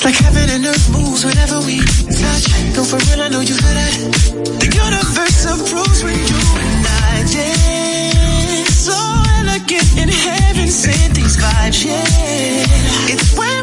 It's like heaven and earth moves whenever we touch. Though for real, I know you heard it. The universe approves when you and I dance. Oh, so elegant in heaven, sent these vibes, yeah. It's when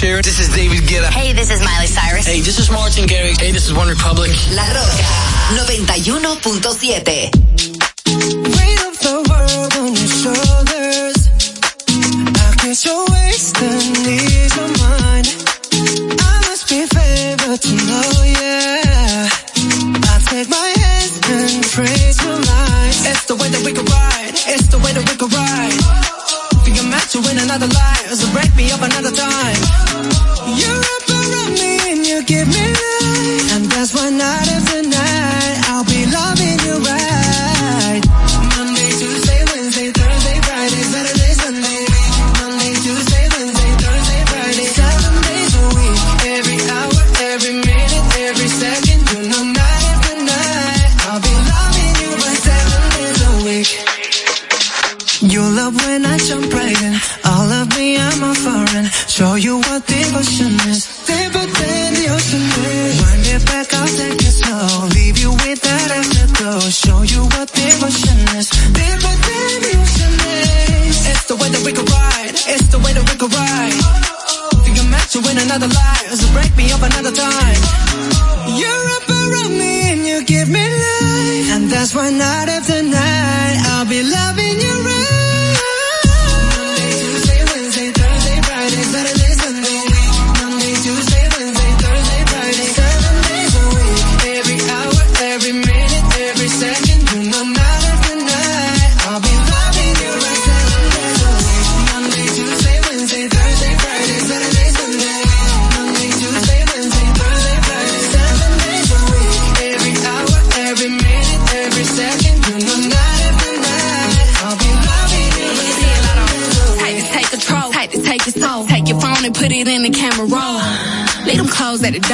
This is David Guetta. Hey, this is Miley Cyrus. Hey, this is Martin Garrix. Hey, this is One Republic. La Roca 91.7.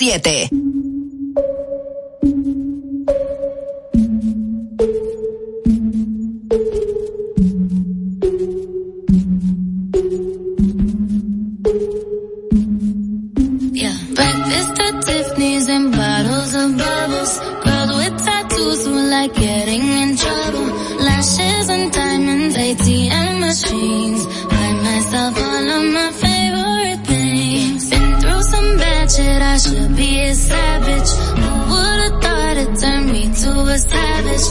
7. savage. Who would've thought it turned me to a savage?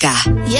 91.7.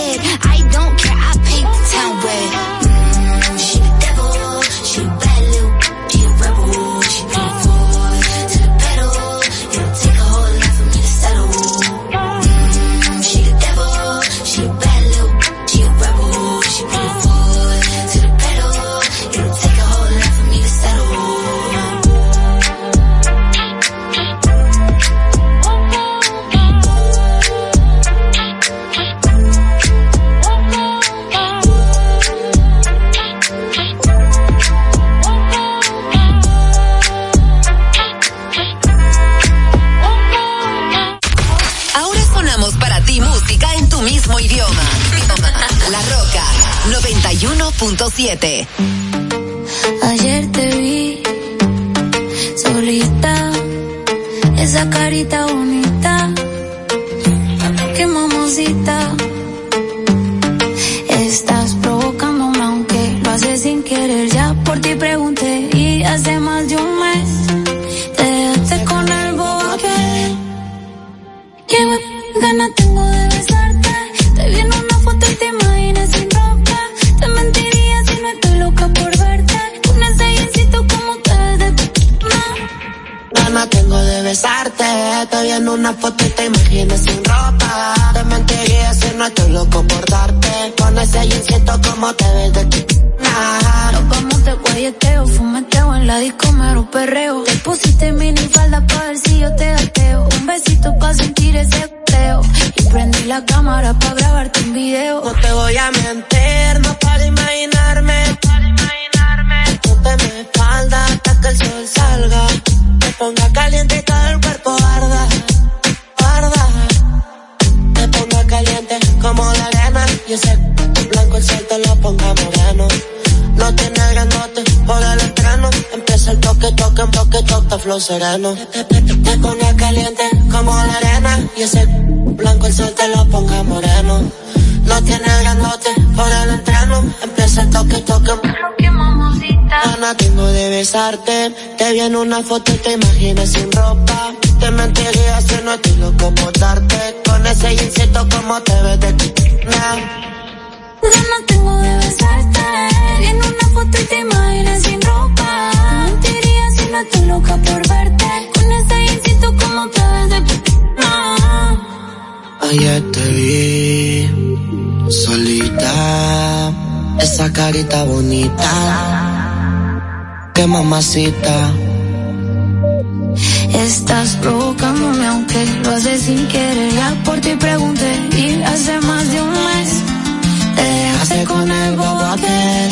106.7. sereno. Te pone caliente como la arena y ese blanco el sol te lo ponga moreno. No tiene grandote por el entreno, empieza el toque, toque. Ana, tengo de besarte, te vi en una foto y te imaginas sin ropa. Te mentiría si no estoy loco por darte, con ese insecto como te ves de ti. Gana tengo de besarte, en una foto y te imaginas sin ropa. Te mentiría si no estoy loca por esa carita bonita. Que mamacita. Estás provocándome aunque lo haces sin querer. Ya por ti pregunté y hace más de un mes te dejaste con el bobo aquel.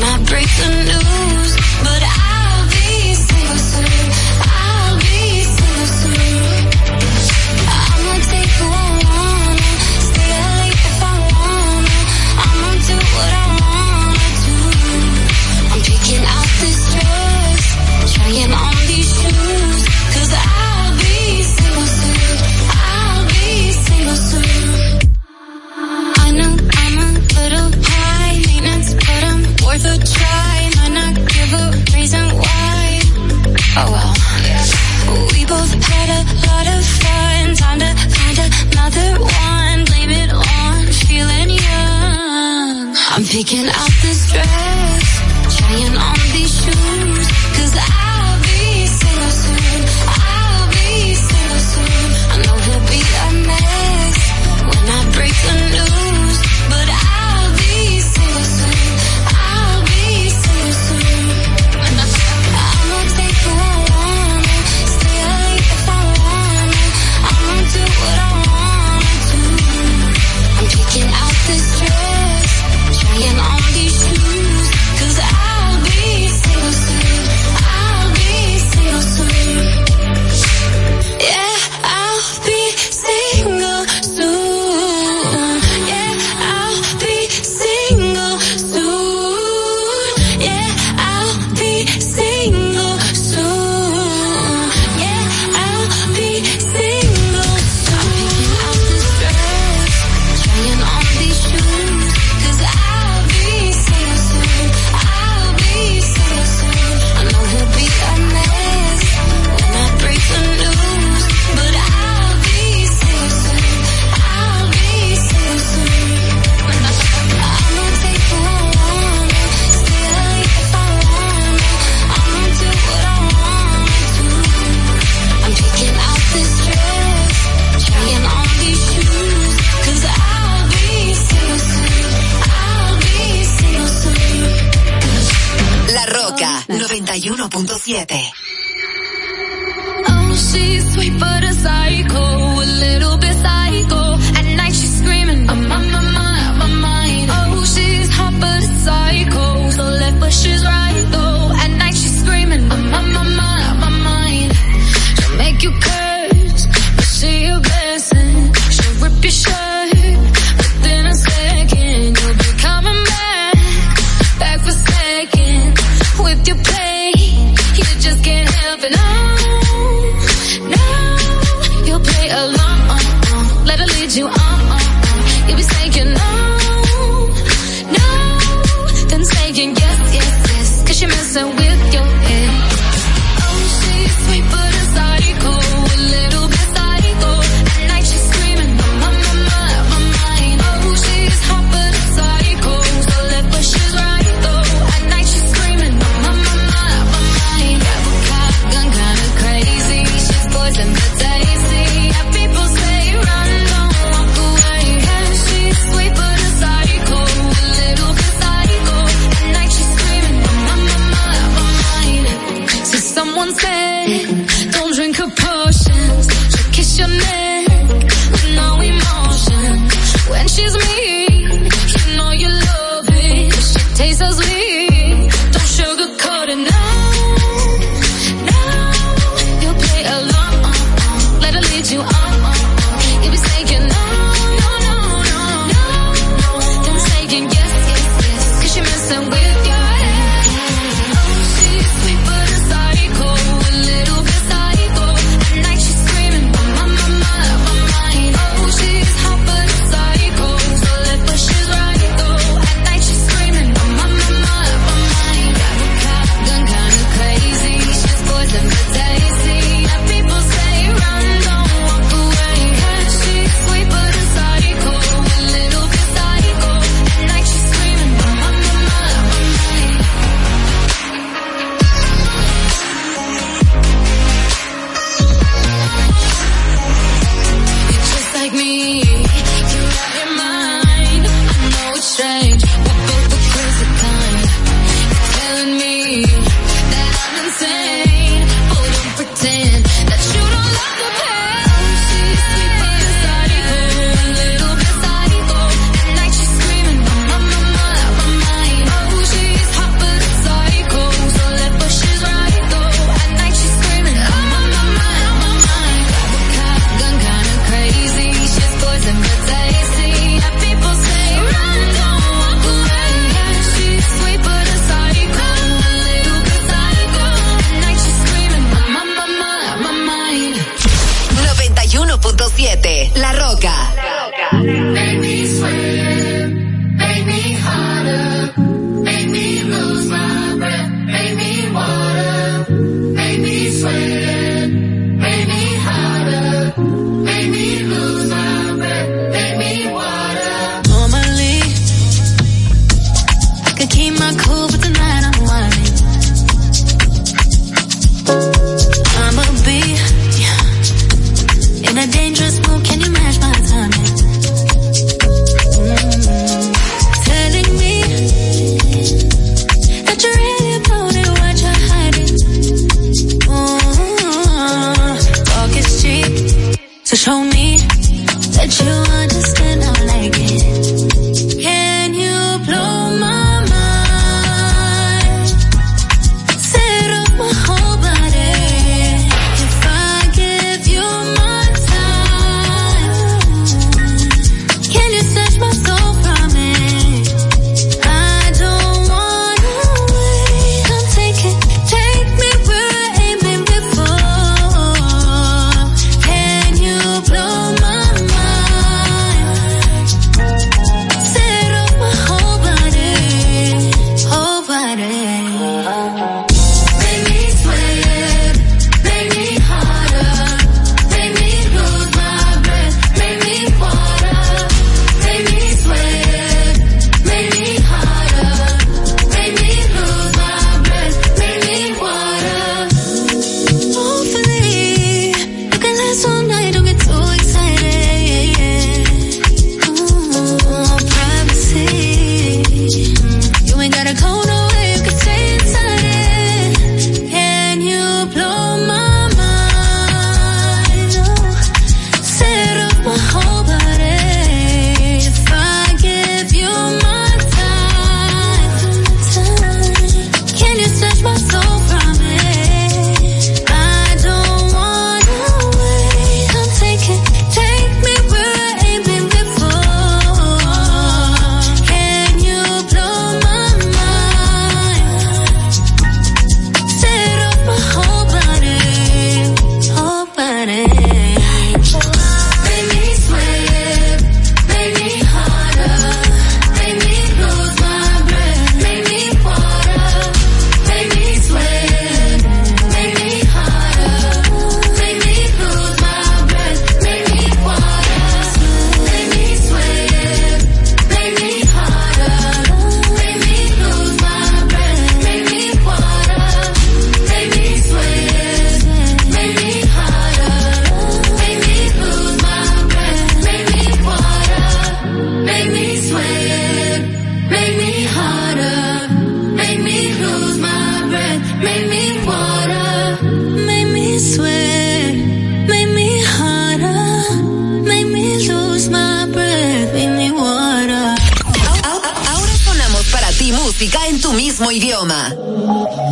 I break the news.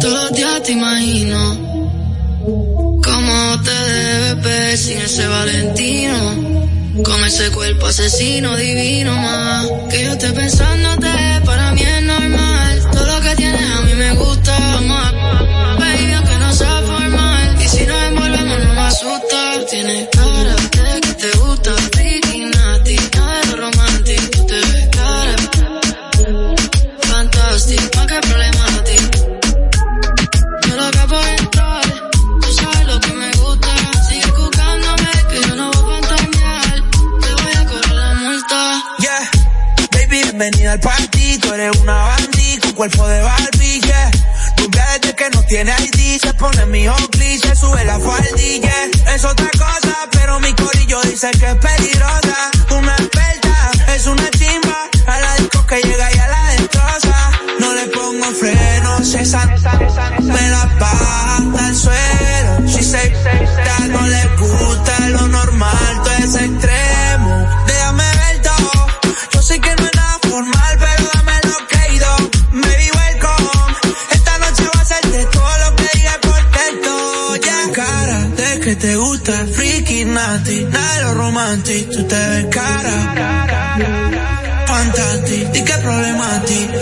Todos los días te imagino cómo te debes ver sin ese Valentino. Con ese cuerpo asesino divino más. Que yo esté pensándote, para mí es normal. Todo lo que tienes a mí me gusta. A baby, aunque no sea formal. Y si nos envolvemos no me asusta. Bienvenida al party. Tú eres una bandita con cuerpo de Barbie, yeah. Rubia desde que no tiene ID, se pone mi Oakley, se sube la faldilla. Es otra cosa, pero mi corillo dice que es peligrosa. Una experta, es una chimba. A la disco que llega y a la destroza. No le pongo frenos, esa me la baja al suelo. Si se no le gusta que te gusta, freaky, nasty, nada de lo romantic. Tú te ves cara. Fantastic, y qué problemático.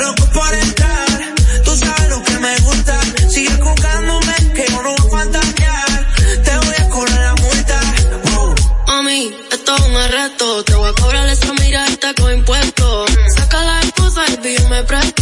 Loco por entrar, tú sabes lo que me gusta. Sigue jugándome, que yo no voy a fantasear. Te voy a correr la multa. Wow. Mami, esto es un arresto. Te voy a cobrar esa mirada con impuestos. Saca la esposa y me presto.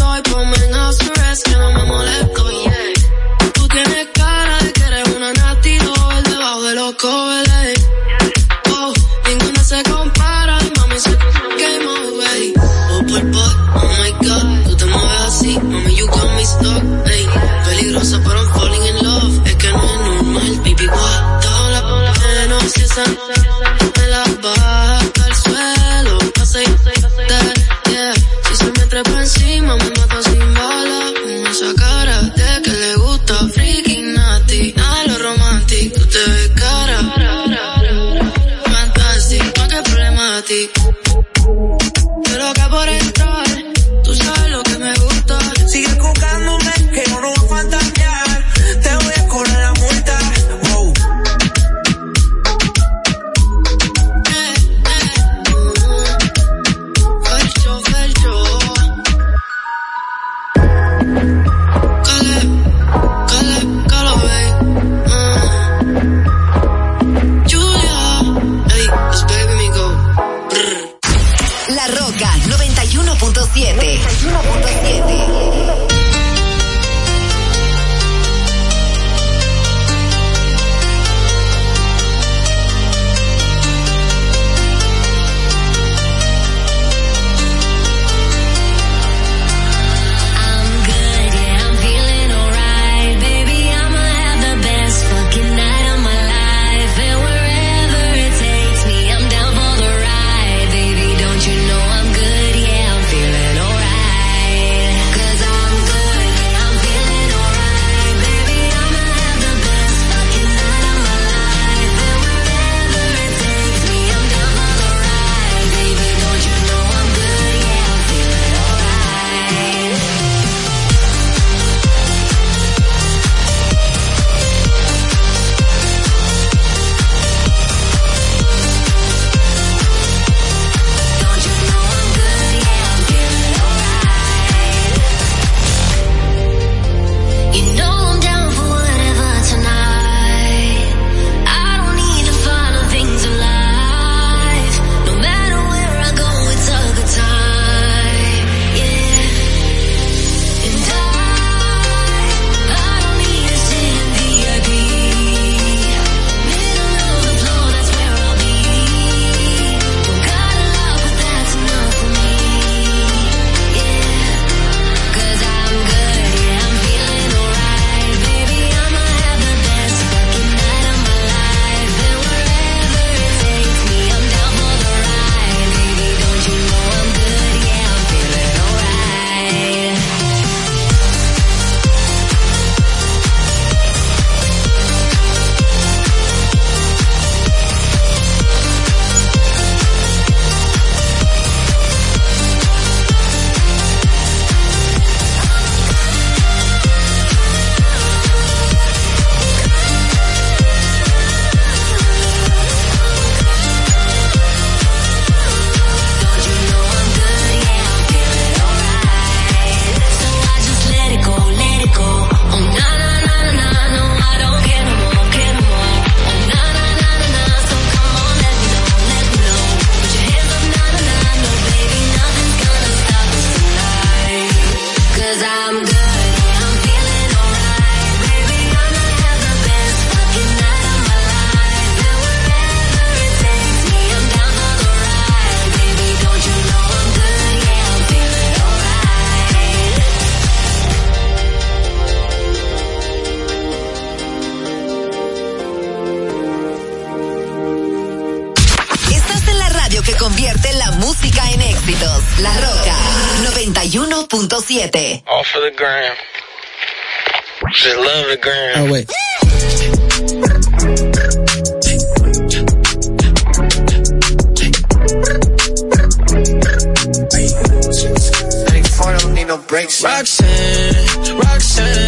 Roxanne, Roxanne,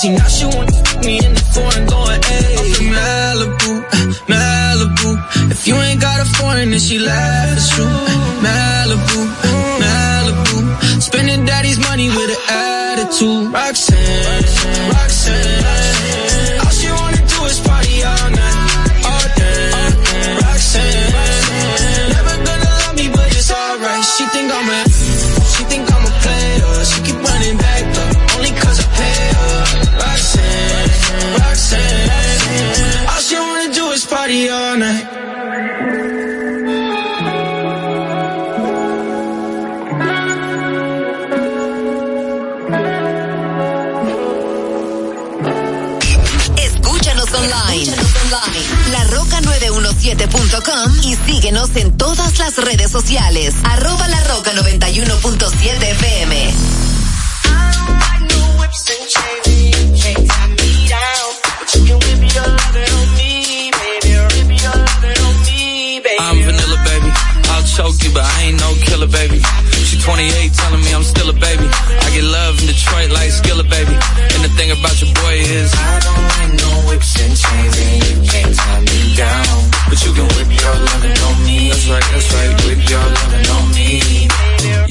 crazy. Now she wanna me in the foreign, going hey. Malibu, Malibu. If you ain't got a foreign, then she laugh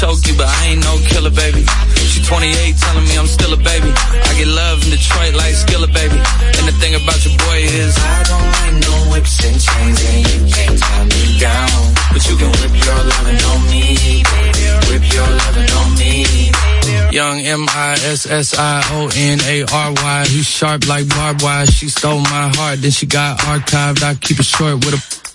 Choke you, but I ain't no killer, baby. She 28, telling me I'm still a baby. I get love in Detroit like Skilla, baby. And the thing about your boy is I don't like no whips and chains, and you can't tie me down. But you can whip your lovin' on me, baby. Whip your lovin' on me. Young M I S S I O N A R Y. He's sharp like barbed wire. She stole my heart, then she got archived. I keep it short with a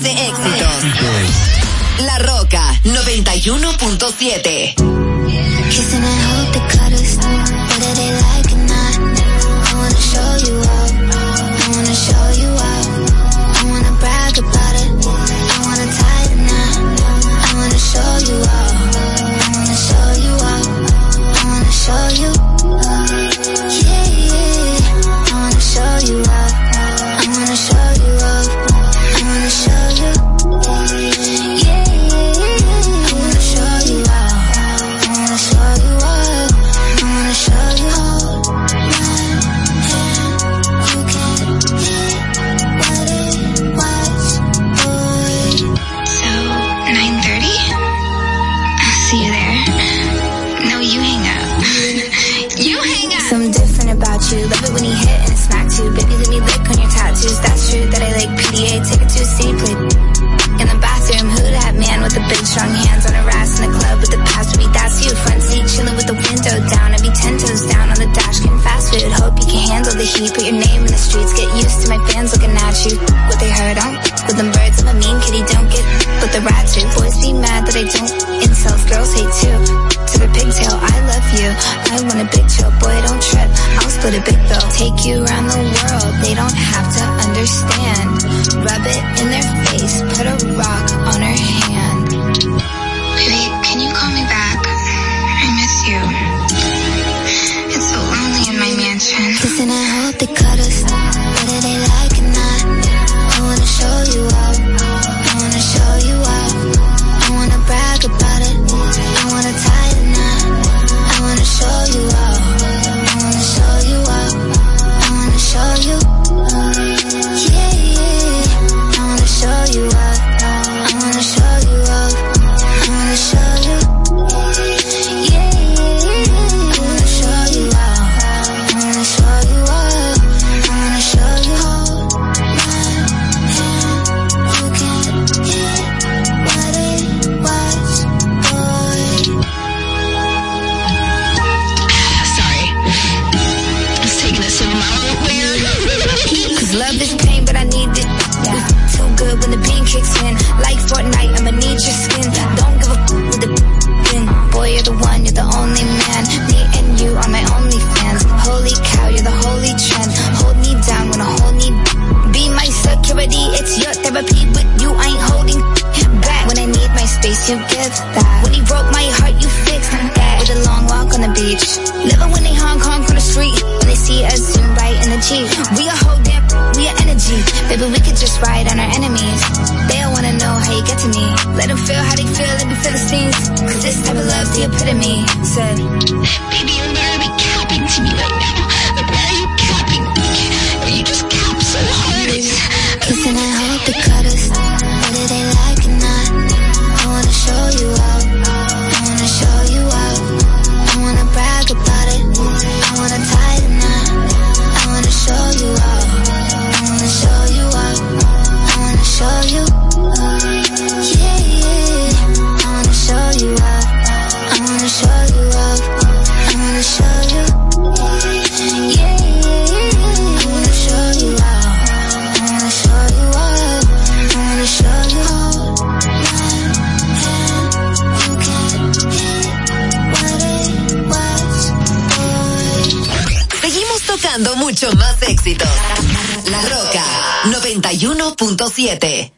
de éxitos. La Roca 91.7. Kissing and hope the whether they like. I wanna show you. you put your name in the streets. Get used to my fans looking at you. What they heard, I don't with them birds. I'm a mean kitty, don't get with the rats. Your boys be mad that I don't. Insults, girls hate too. To the pigtail, I love you. I want a big chill, boy, don't trip. I'll split a big bill. Take you around the mucho más éxito. La Roca 91.7.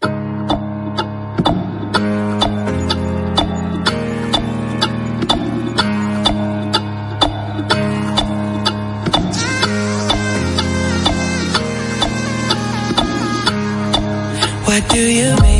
What do you mean?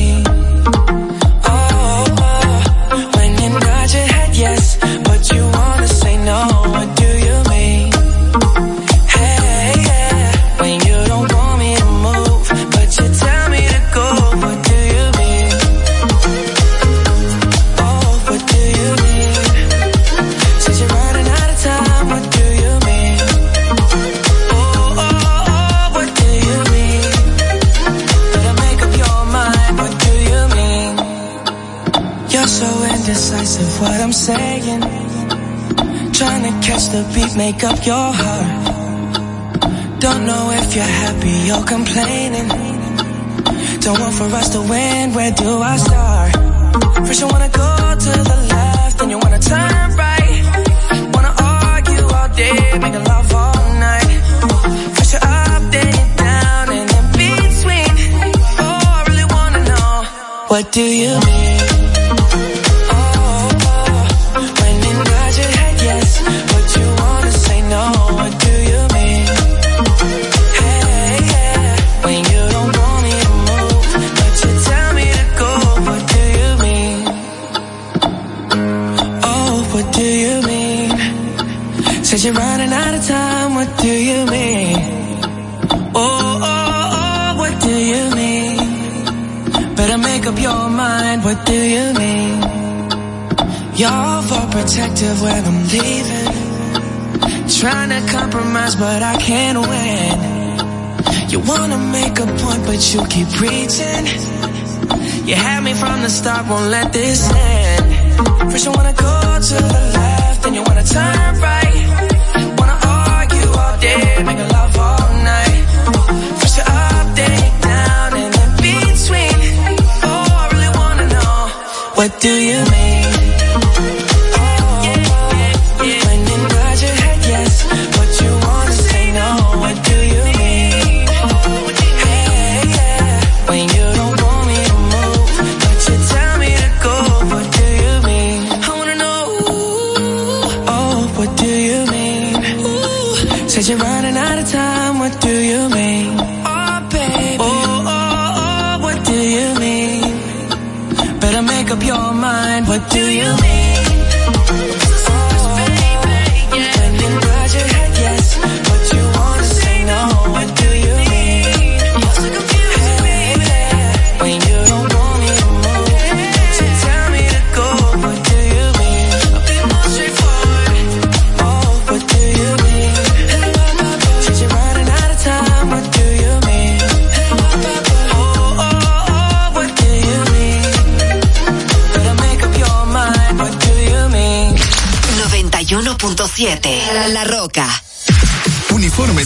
the beat make up your heart. Don't know if you're happy or complaining. Don't want for us to win, where do I start? First you wanna go to the left, then you wanna turn right. Wanna argue all day, make love all night. First you're up, then you're down, and in between. Oh, I really wanna know, what do you mean? protective when I'm leaving. Trying to compromise, but I can't win. You wanna make a point, but you keep preaching. You had me from the start, won't let this end. First you wanna go to the left, then you wanna turn right. La Roca.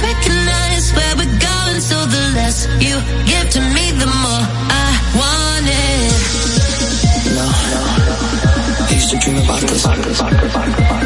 where we're going. So the less you give to me, the more I want it. No, I used to dream about this. Never